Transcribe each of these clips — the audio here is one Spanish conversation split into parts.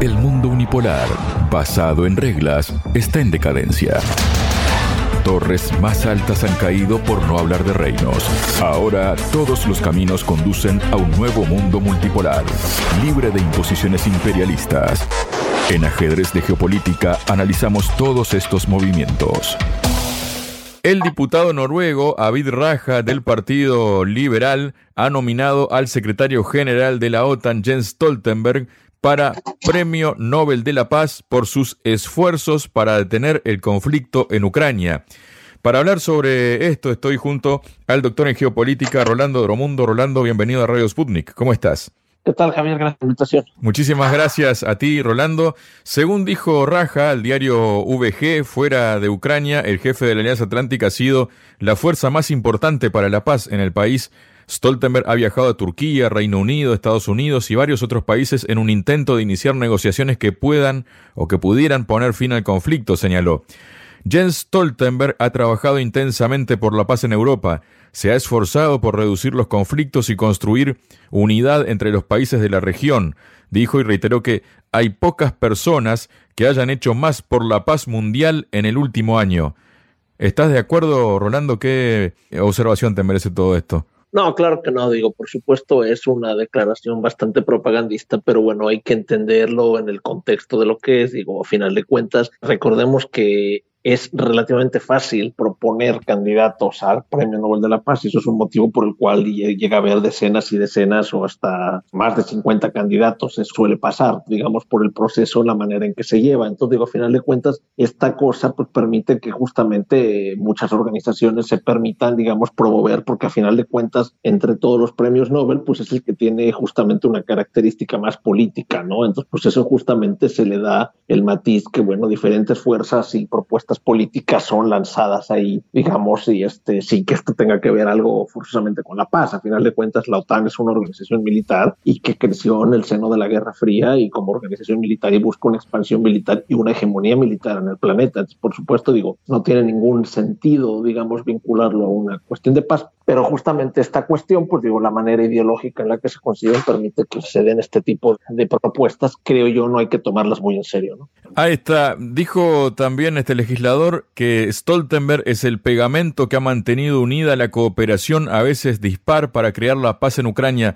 El mundo unipolar, basado en reglas, está en decadencia. Torres más altas han caído por no hablar de reinos. Ahora todos los caminos conducen a un nuevo mundo multipolar, libre de imposiciones imperialistas. En ajedrez de geopolítica analizamos todos estos movimientos. El diputado noruego Avid Raja del Partido Liberal ha nominado al secretario general de la OTAN Jens Stoltenberg para Premio Nobel de la Paz por sus esfuerzos para detener el conflicto en Ucrania. Para hablar sobre esto estoy junto al doctor en geopolítica Rolando Dromundo. Rolando, bienvenido a Radio Sputnik. ¿Cómo estás? ¿Qué tal, Javier? Gracias por la invitación. Muchísimas gracias a ti, Rolando. Según dijo Raja al diario VG, fuera de Ucrania, el jefe de la Alianza Atlántica ha sido la fuerza más importante para la paz en el país. Stoltenberg ha viajado a Turquía, Reino Unido, Estados Unidos y varios otros países en un intento de iniciar negociaciones que puedan o que pudieran poner fin al conflicto, señaló. Jens Stoltenberg ha trabajado intensamente por la paz en Europa se ha esforzado por reducir los conflictos y construir unidad entre los países de la región. Dijo y reiteró que hay pocas personas que hayan hecho más por la paz mundial en el último año. ¿Estás de acuerdo, Rolando? ¿Qué observación te merece todo esto? No, claro que no, digo, por supuesto es una declaración bastante propagandista, pero bueno, hay que entenderlo en el contexto de lo que es, digo, a final de cuentas, recordemos que es relativamente fácil proponer candidatos al Premio Nobel de la Paz y eso es un motivo por el cual llega a haber decenas y decenas o hasta más de 50 candidatos. Se suele pasar, digamos, por el proceso, la manera en que se lleva. Entonces, digo, a final de cuentas, esta cosa pues, permite que justamente muchas organizaciones se permitan, digamos, promover, porque a final de cuentas, entre todos los premios Nobel, pues es el que tiene justamente una característica más política, ¿no? Entonces, pues eso justamente se le da el matiz que, bueno, diferentes fuerzas y propuestas políticas son lanzadas ahí, digamos, y este, sin que esto tenga que ver algo forzosamente con la paz. A final de cuentas, la OTAN es una organización militar y que creció en el seno de la Guerra Fría y como organización militar y busca una expansión militar y una hegemonía militar en el planeta. por supuesto, digo, no tiene ningún sentido, digamos, vincularlo a una cuestión de paz, pero justamente esta cuestión, pues digo, la manera ideológica en la que se consiguen permite que se den este tipo de propuestas, creo yo, no hay que tomarlas muy en serio. ¿no? Ahí está. Dijo también este legislador que Stoltenberg es el pegamento que ha mantenido unida la cooperación, a veces dispar, para crear la paz en Ucrania.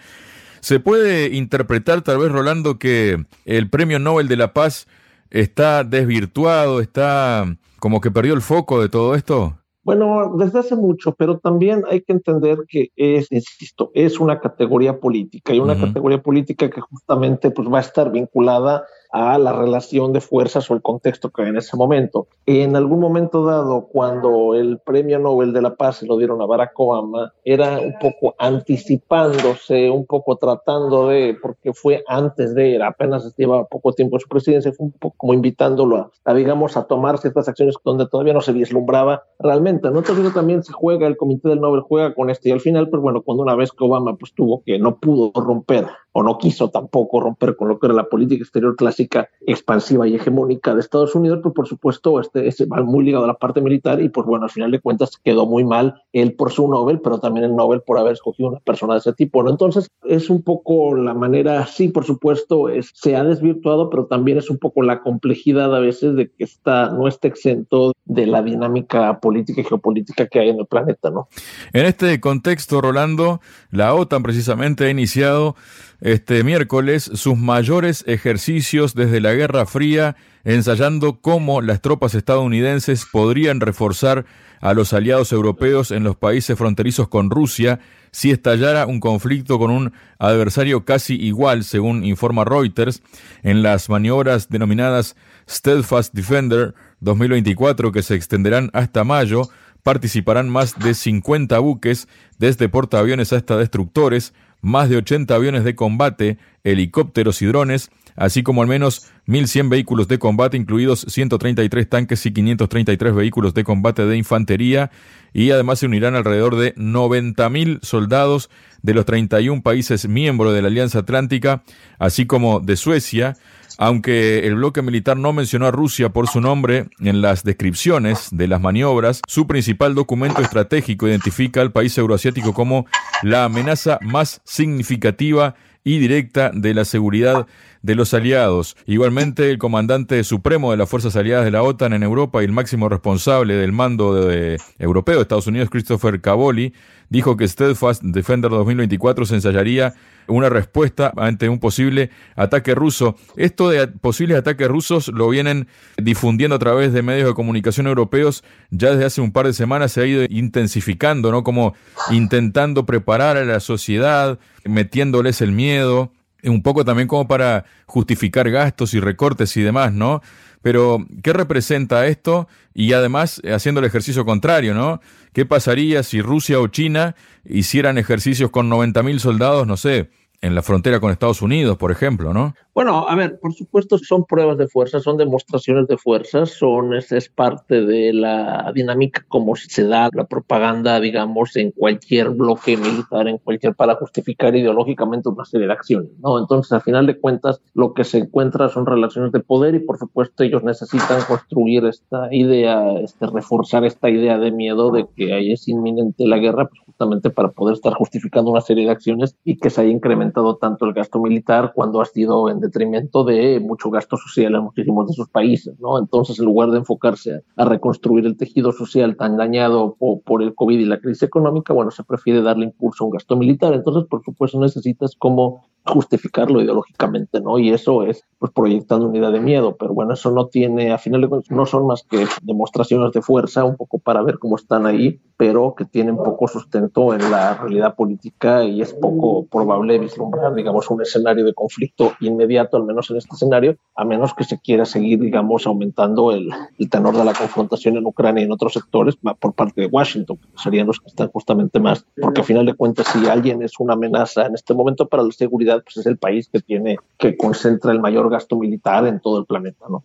¿Se puede interpretar, tal vez, Rolando, que el Premio Nobel de la Paz está desvirtuado, está como que perdió el foco de todo esto? Bueno, desde hace mucho, pero también hay que entender que es, insisto, es una categoría política y una categoría política que justamente pues, va a estar vinculada a la relación de fuerzas o el contexto que hay en ese momento. En algún momento dado, cuando el premio Nobel de la Paz se lo dieron a Barack Obama, era un poco anticipándose, un poco tratando de, porque fue antes de, era apenas llevaba poco tiempo su presidencia, fue un poco como invitándolo a, digamos, a tomar ciertas acciones donde todavía no se vislumbraba realmente. ¿no? Entonces también se juega, el Comité del Nobel juega con esto y al final, pues bueno, cuando una vez que Obama pues tuvo que no pudo romper o no quiso tampoco romper con lo que era la política exterior clásica expansiva y hegemónica de Estados Unidos, pues por supuesto este, este, va muy ligado a la parte militar y pues bueno, al final de cuentas quedó muy mal él por su Nobel, pero también el Nobel por haber escogido una persona de ese tipo. ¿no? Entonces es un poco la manera, sí, por supuesto, es, se ha desvirtuado, pero también es un poco la complejidad a veces de que está, no está exento de la dinámica política y geopolítica que hay en el planeta. ¿no? En este contexto, Rolando, la OTAN precisamente ha iniciado este miércoles sus mayores ejercicios desde la Guerra Fría, ensayando cómo las tropas estadounidenses podrían reforzar a los aliados europeos en los países fronterizos con Rusia si estallara un conflicto con un adversario casi igual, según informa Reuters, en las maniobras denominadas Steadfast Defender 2024 que se extenderán hasta mayo, participarán más de 50 buques, desde portaaviones hasta destructores, más de 80 aviones de combate, helicópteros y drones, así como al menos 1.100 vehículos de combate, incluidos 133 tanques y 533 vehículos de combate de infantería, y además se unirán alrededor de 90.000 soldados de los 31 países miembros de la Alianza Atlántica, así como de Suecia, aunque el bloque militar no mencionó a Rusia por su nombre en las descripciones de las maniobras, su principal documento estratégico identifica al país euroasiático como la amenaza más significativa y directa de la seguridad de los aliados. Igualmente, el comandante supremo de las fuerzas aliadas de la OTAN en Europa y el máximo responsable del mando de, europeo de Estados Unidos, Christopher Cavoli, dijo que Steadfast Defender 2024 se ensayaría una respuesta ante un posible ataque ruso. Esto de posibles ataques rusos lo vienen difundiendo a través de medios de comunicación europeos ya desde hace un par de semanas se ha ido intensificando, ¿no? Como intentando preparar a la sociedad, metiéndoles el miedo un poco también como para justificar gastos y recortes y demás, ¿no? Pero, ¿qué representa esto? Y además, haciendo el ejercicio contrario, ¿no? ¿Qué pasaría si Rusia o China hicieran ejercicios con 90.000 soldados, no sé, en la frontera con Estados Unidos, por ejemplo, ¿no? Bueno, a ver, por supuesto son pruebas de fuerza, son demostraciones de fuerza, son es, es parte de la dinámica como se da la propaganda, digamos, en cualquier bloque militar, en cualquier para justificar ideológicamente una serie de acciones, ¿no? Entonces, al final de cuentas, lo que se encuentra son relaciones de poder y, por supuesto, ellos necesitan construir esta idea, este, reforzar esta idea de miedo de que ahí es inminente la guerra, pues justamente para poder estar justificando una serie de acciones y que se haya incrementado tanto el gasto militar cuando ha sido en detrimento de mucho gasto social en muchísimos de sus países, ¿no? Entonces, en lugar de enfocarse a, reconstruir el tejido social tan dañado por, el COVID y la crisis económica, bueno, se prefiere darle impulso a un gasto militar. Entonces, por supuesto, necesitas como justificarlo ideológicamente, ¿no? Y eso es, pues, proyectando una idea de miedo, pero bueno, eso no tiene, a final de cuentas, no son más que demostraciones de fuerza, un poco para ver cómo están ahí, pero que tienen poco sustento en la realidad política y es poco probable vislumbrar, digamos, un escenario de conflicto inmediato, al menos en este escenario, a menos que se quiera seguir, digamos, aumentando el, el tenor de la confrontación en Ucrania y en otros sectores por parte de Washington, que serían los que están justamente más, porque a final de cuentas, si alguien es una amenaza en este momento para la seguridad, pues es el país que tiene, que concentra el mayor gasto militar en todo el planeta, ¿no?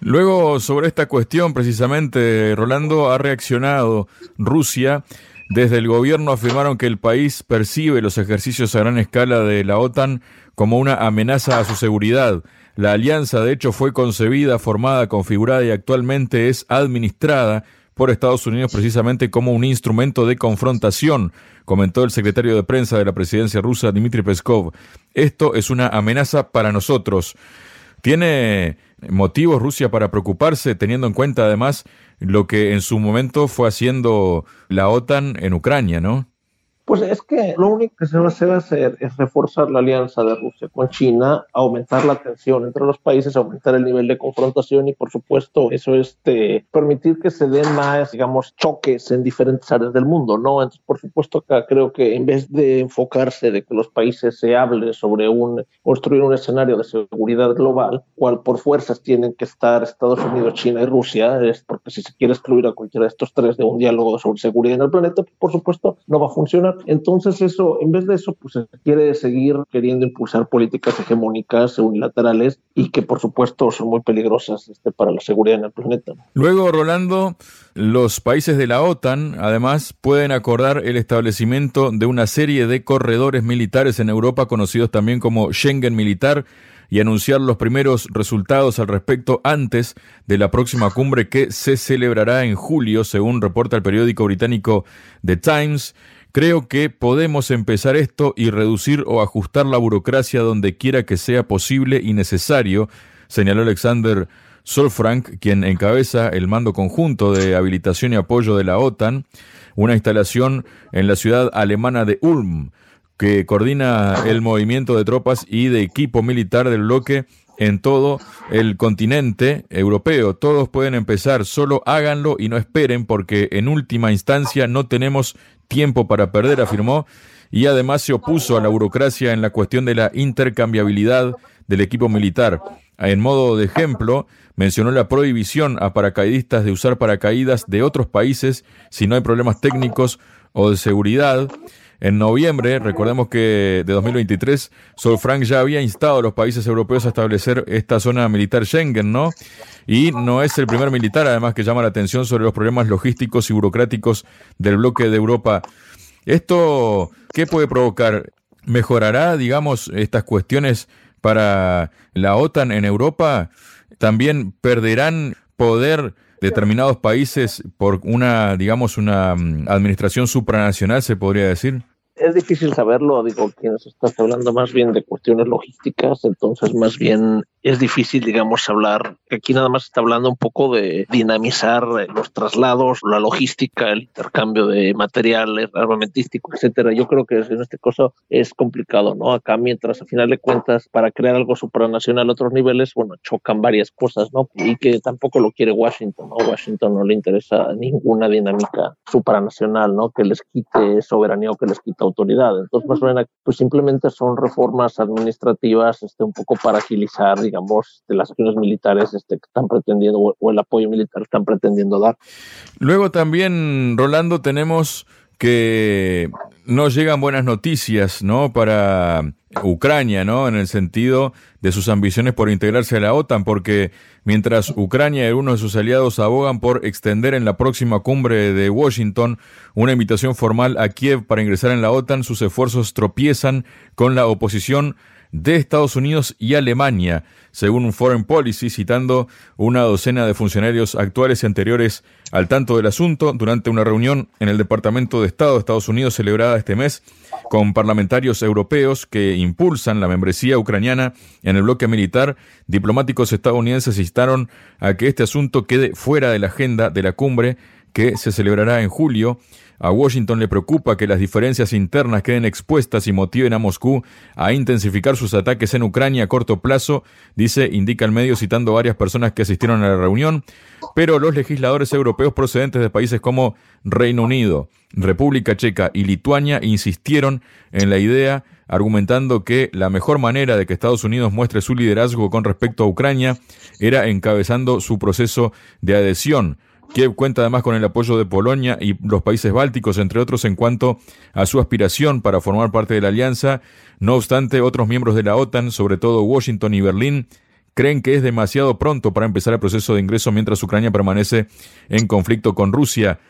Luego, sobre esta cuestión, precisamente, Rolando ha reaccionado Rusia. Desde el gobierno afirmaron que el país percibe los ejercicios a gran escala de la OTAN como una amenaza a su seguridad. La alianza, de hecho, fue concebida, formada, configurada y actualmente es administrada por Estados Unidos precisamente como un instrumento de confrontación, comentó el secretario de prensa de la presidencia rusa, Dmitry Peskov. Esto es una amenaza para nosotros. ¿Tiene motivos Rusia para preocuparse, teniendo en cuenta además lo que en su momento fue haciendo la OTAN en Ucrania, ¿no? Pues es que lo único que se va a hacer es reforzar la alianza de Rusia con China, aumentar la tensión entre los países, aumentar el nivel de confrontación y, por supuesto, eso es este, permitir que se den más, digamos, choques en diferentes áreas del mundo, ¿no? Entonces, por supuesto, acá creo que en vez de enfocarse de que los países se hable sobre un construir un escenario de seguridad global, cual por fuerzas tienen que estar Estados Unidos, China y Rusia, es porque si se quiere excluir a cualquiera de estos tres de un diálogo sobre seguridad en el planeta, por supuesto, no va a funcionar. Entonces eso, en vez de eso, pues se quiere seguir queriendo impulsar políticas hegemónicas unilaterales y que por supuesto son muy peligrosas este, para la seguridad en el planeta. Luego, Rolando, los países de la OTAN además pueden acordar el establecimiento de una serie de corredores militares en Europa conocidos también como Schengen militar y anunciar los primeros resultados al respecto antes de la próxima cumbre que se celebrará en julio, según reporta el periódico británico The Times. Creo que podemos empezar esto y reducir o ajustar la burocracia donde quiera que sea posible y necesario, señaló Alexander Solfrank, quien encabeza el mando conjunto de habilitación y apoyo de la OTAN, una instalación en la ciudad alemana de Ulm, que coordina el movimiento de tropas y de equipo militar del bloque en todo el continente europeo. Todos pueden empezar, solo háganlo y no esperen porque en última instancia no tenemos tiempo para perder, afirmó, y además se opuso a la burocracia en la cuestión de la intercambiabilidad del equipo militar. En modo de ejemplo, mencionó la prohibición a paracaidistas de usar paracaídas de otros países si no hay problemas técnicos o de seguridad. En noviembre, recordemos que de 2023, Frank ya había instado a los países europeos a establecer esta zona militar Schengen, ¿no? Y no es el primer militar, además, que llama la atención sobre los problemas logísticos y burocráticos del bloque de Europa. ¿Esto qué puede provocar? ¿Mejorará, digamos, estas cuestiones para la OTAN en Europa? ¿También perderán poder determinados países por una, digamos, una mm, administración supranacional, se podría decir? Es difícil saberlo, digo, quienes estás hablando más bien de cuestiones logísticas, entonces más bien es difícil, digamos, hablar. Aquí nada más está hablando un poco de dinamizar los traslados, la logística, el intercambio de material armamentístico, etcétera. Yo creo que en este caso es complicado, ¿no? Acá, mientras a final de cuentas, para crear algo supranacional a otros niveles, bueno, chocan varias cosas, ¿no? Y que tampoco lo quiere Washington, ¿no? Washington no le interesa ninguna dinámica supranacional, ¿no? Que les quite soberanía o que les quite autoridad. Entonces, más o menos, pues simplemente son reformas administrativas este, un poco para agilizar, digamos, de las acciones militares este, que están pretendiendo o el apoyo militar que están pretendiendo dar. Luego también, Rolando, tenemos que no llegan buenas noticias, ¿no? Para Ucrania, ¿no? En el sentido de sus ambiciones por integrarse a la OTAN, porque mientras Ucrania y algunos de sus aliados abogan por extender en la próxima cumbre de Washington una invitación formal a Kiev para ingresar en la OTAN, sus esfuerzos tropiezan con la oposición de Estados Unidos y Alemania, según un Foreign Policy, citando una docena de funcionarios actuales y anteriores al tanto del asunto. Durante una reunión en el Departamento de Estado de Estados Unidos celebrada este mes con parlamentarios europeos que impulsan la membresía ucraniana en el bloque militar, diplomáticos estadounidenses instaron a que este asunto quede fuera de la agenda de la cumbre que se celebrará en julio a Washington le preocupa que las diferencias internas queden expuestas y motiven a Moscú a intensificar sus ataques en Ucrania a corto plazo, dice, indica el medio citando varias personas que asistieron a la reunión, pero los legisladores europeos procedentes de países como Reino Unido, República Checa y Lituania insistieron en la idea argumentando que la mejor manera de que Estados Unidos muestre su liderazgo con respecto a Ucrania era encabezando su proceso de adhesión Kiev cuenta además con el apoyo de Polonia y los países bálticos, entre otros, en cuanto a su aspiración para formar parte de la alianza. No obstante, otros miembros de la OTAN, sobre todo Washington y Berlín, creen que es demasiado pronto para empezar el proceso de ingreso mientras Ucrania permanece en conflicto con Rusia.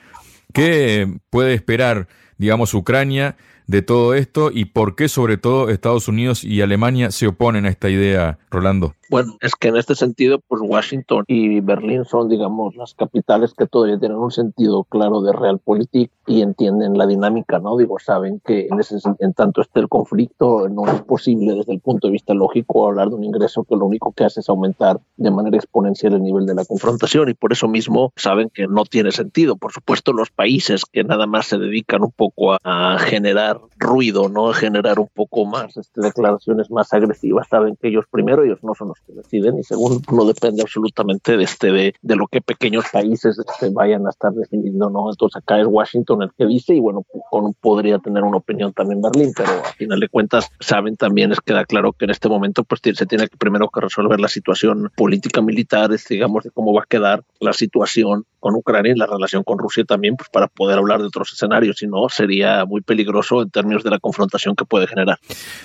¿Qué puede esperar, digamos, Ucrania de todo esto y por qué sobre todo Estados Unidos y Alemania se oponen a esta idea, Rolando? Bueno, es que en este sentido, pues Washington y Berlín son, digamos, las capitales que todavía tienen un sentido claro de realpolitik y entienden la dinámica, ¿no? Digo, saben que en, ese, tanto esté el conflicto, no es posible desde el punto de vista lógico hablar de un ingreso que lo único que hace es aumentar de manera exponencial el nivel de la confrontación y por eso mismo saben que no tiene sentido. Por supuesto, los países que nada más se dedican un poco a generar ruido, ¿no? Generar un poco más este, declaraciones más agresivas, saben que ellos primero, ellos no son que deciden y segundo no depende absolutamente de este de, de lo que pequeños países este, vayan a estar decidiendo no entonces acá es Washington el que dice y bueno con, podría tener una opinión también Berlín pero a final de cuentas saben también es queda claro que en este momento pues se tiene que primero que resolver la situación política militar digamos de cómo va a quedar la situación con Ucrania y la relación con Rusia también pues para poder hablar de otros escenarios. Si no sería muy peligroso en términos de la confrontación que puede generar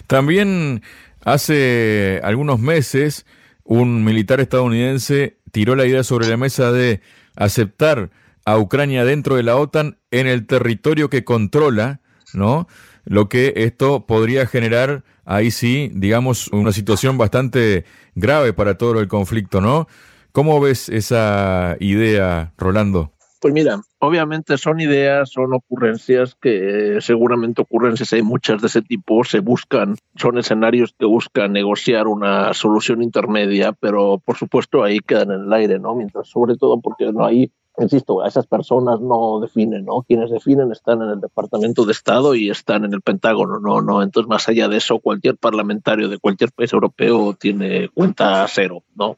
también Hace algunos meses, un militar estadounidense tiró la idea sobre la mesa de aceptar a Ucrania dentro de la OTAN en el territorio que controla, ¿no? Lo que esto podría generar, ahí sí, digamos, una situación bastante grave para todo el conflicto, ¿no? ¿Cómo ves esa idea, Rolando? Pues mira, obviamente son ideas, son ocurrencias que seguramente ocurrencias hay muchas de ese tipo, se buscan, son escenarios que buscan negociar una solución intermedia, pero por supuesto ahí quedan en el aire, ¿no? Mientras, sobre todo porque no hay insisto, esas personas no definen, ¿no? Quienes definen están en el Departamento de Estado y están en el Pentágono, no, no. Entonces, más allá de eso, cualquier parlamentario de cualquier país europeo tiene cuenta cero, ¿no?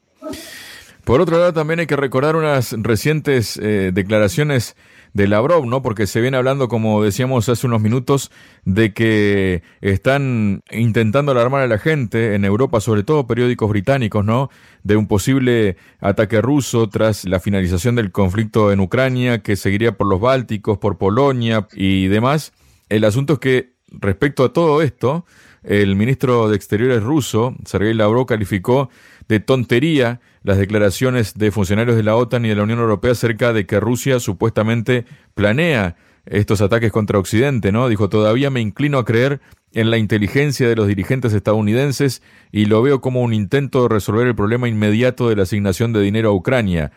Por otro lado, también hay que recordar unas recientes eh, declaraciones de Lavrov, ¿no? Porque se viene hablando, como decíamos hace unos minutos, de que están intentando alarmar a la gente en Europa, sobre todo periódicos británicos, ¿no? De un posible ataque ruso tras la finalización del conflicto en Ucrania, que seguiría por los Bálticos, por Polonia y demás. El asunto es que respecto a todo esto, el ministro de Exteriores ruso, Sergei Lavrov, calificó de tontería las declaraciones de funcionarios de la OTAN y de la Unión Europea acerca de que Rusia supuestamente planea estos ataques contra Occidente, ¿no? Dijo, todavía me inclino a creer en la inteligencia de los dirigentes estadounidenses y lo veo como un intento de resolver el problema inmediato de la asignación de dinero a Ucrania.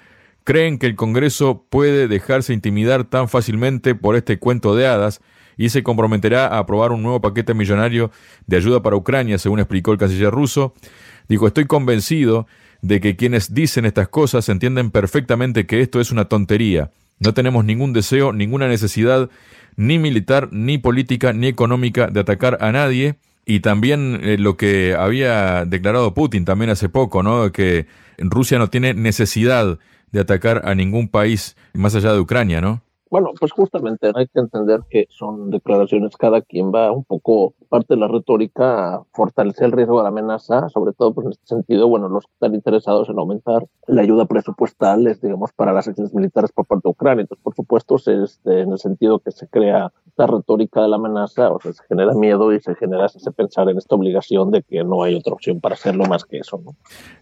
¿Creen que el Congreso puede dejarse intimidar tan fácilmente por este cuento de hadas? y se comprometerá a aprobar un nuevo paquete millonario de ayuda para Ucrania, según explicó el canciller ruso. Dijo, estoy convencido de que quienes dicen estas cosas entienden perfectamente que esto es una tontería. No tenemos ningún deseo, ninguna necesidad, ni militar, ni política, ni económica, de atacar a nadie. Y también eh, lo que había declarado Putin también hace poco, ¿no? Que Rusia no tiene necesidad de atacar a ningún país más allá de Ucrania, ¿no? Bueno, pues justamente hay que entender que son declaraciones, cada quien va un poco, parte de la retórica, a fortalecer el riesgo de la amenaza, sobre todo pues en este sentido, bueno, los que están interesados en aumentar la ayuda presupuestal, es, digamos, para las acciones militares por parte de Ucrania. Entonces, por supuesto, es en el sentido que se crea la retórica de la amenaza, o sea, se genera miedo y se genera ese pensar en esta obligación de que no hay otra opción para hacerlo más que eso, ¿no?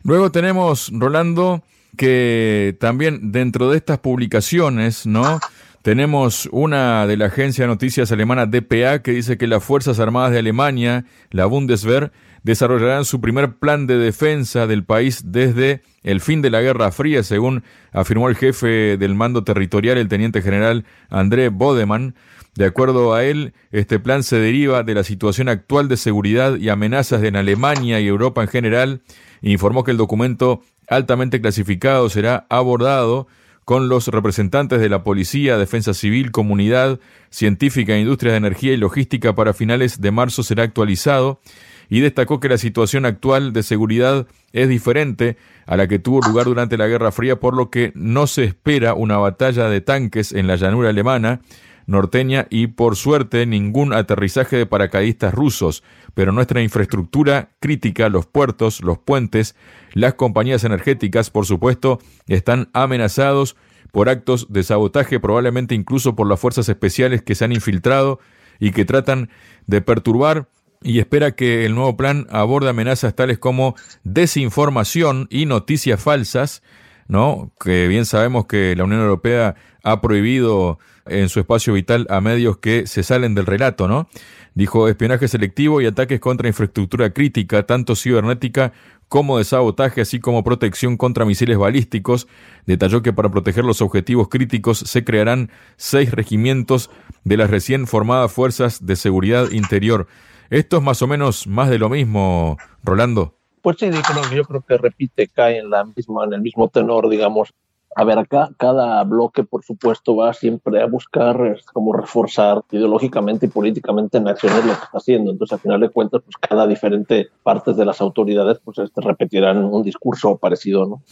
Luego tenemos, Rolando, que también dentro de estas publicaciones, ¿no? Tenemos una de la agencia de noticias alemana DPA que dice que las Fuerzas Armadas de Alemania, la Bundeswehr, desarrollarán su primer plan de defensa del país desde el fin de la Guerra Fría, según afirmó el jefe del mando territorial, el teniente general André Bodemann. De acuerdo a él, este plan se deriva de la situación actual de seguridad y amenazas en Alemania y Europa en general. Informó que el documento altamente clasificado será abordado con los representantes de la Policía, Defensa Civil, Comunidad Científica, Industria de Energía y Logística para finales de marzo será actualizado y destacó que la situación actual de seguridad es diferente a la que tuvo lugar durante la Guerra Fría, por lo que no se espera una batalla de tanques en la llanura alemana, norteña y por suerte ningún aterrizaje de paracaidistas rusos, pero nuestra infraestructura crítica, los puertos, los puentes, las compañías energéticas, por supuesto, están amenazados por actos de sabotaje, probablemente incluso por las fuerzas especiales que se han infiltrado y que tratan de perturbar y espera que el nuevo plan aborde amenazas tales como desinformación y noticias falsas, ¿no? Que bien sabemos que la Unión Europea ha prohibido en su espacio vital a medios que se salen del relato, ¿no? Dijo espionaje selectivo y ataques contra infraestructura crítica, tanto cibernética como de sabotaje, así como protección contra misiles balísticos. Detalló que para proteger los objetivos críticos se crearán seis regimientos de las recién formadas Fuerzas de Seguridad Interior. Esto es más o menos más de lo mismo, Rolando. Pues sí, yo creo que repite, cae en, la misma, en el mismo tenor, digamos. A ver, acá cada bloque, por supuesto, va siempre a buscar como reforzar ideológicamente y políticamente en acciones lo que está haciendo. Entonces, al final de cuentas, pues cada diferente partes de las autoridades pues este, repetirán un discurso parecido, ¿no?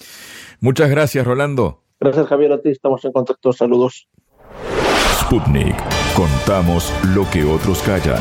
Muchas gracias, Rolando. Gracias, Javier, a ti. Estamos en contacto. Saludos. Sputnik. Contamos lo que otros callan.